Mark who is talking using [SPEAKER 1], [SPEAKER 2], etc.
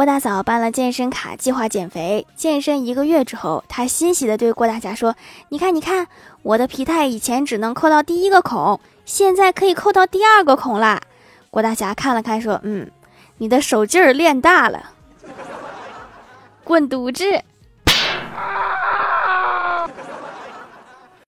[SPEAKER 1] 郭大嫂办了健身卡计划减肥健身一个月之后她欣喜地对郭大侠说你看你看我的皮带以前只能扣到第一个孔现在可以扣到第二个孔啦郭大侠看了看说嗯你的手劲儿练大了。滚犊子！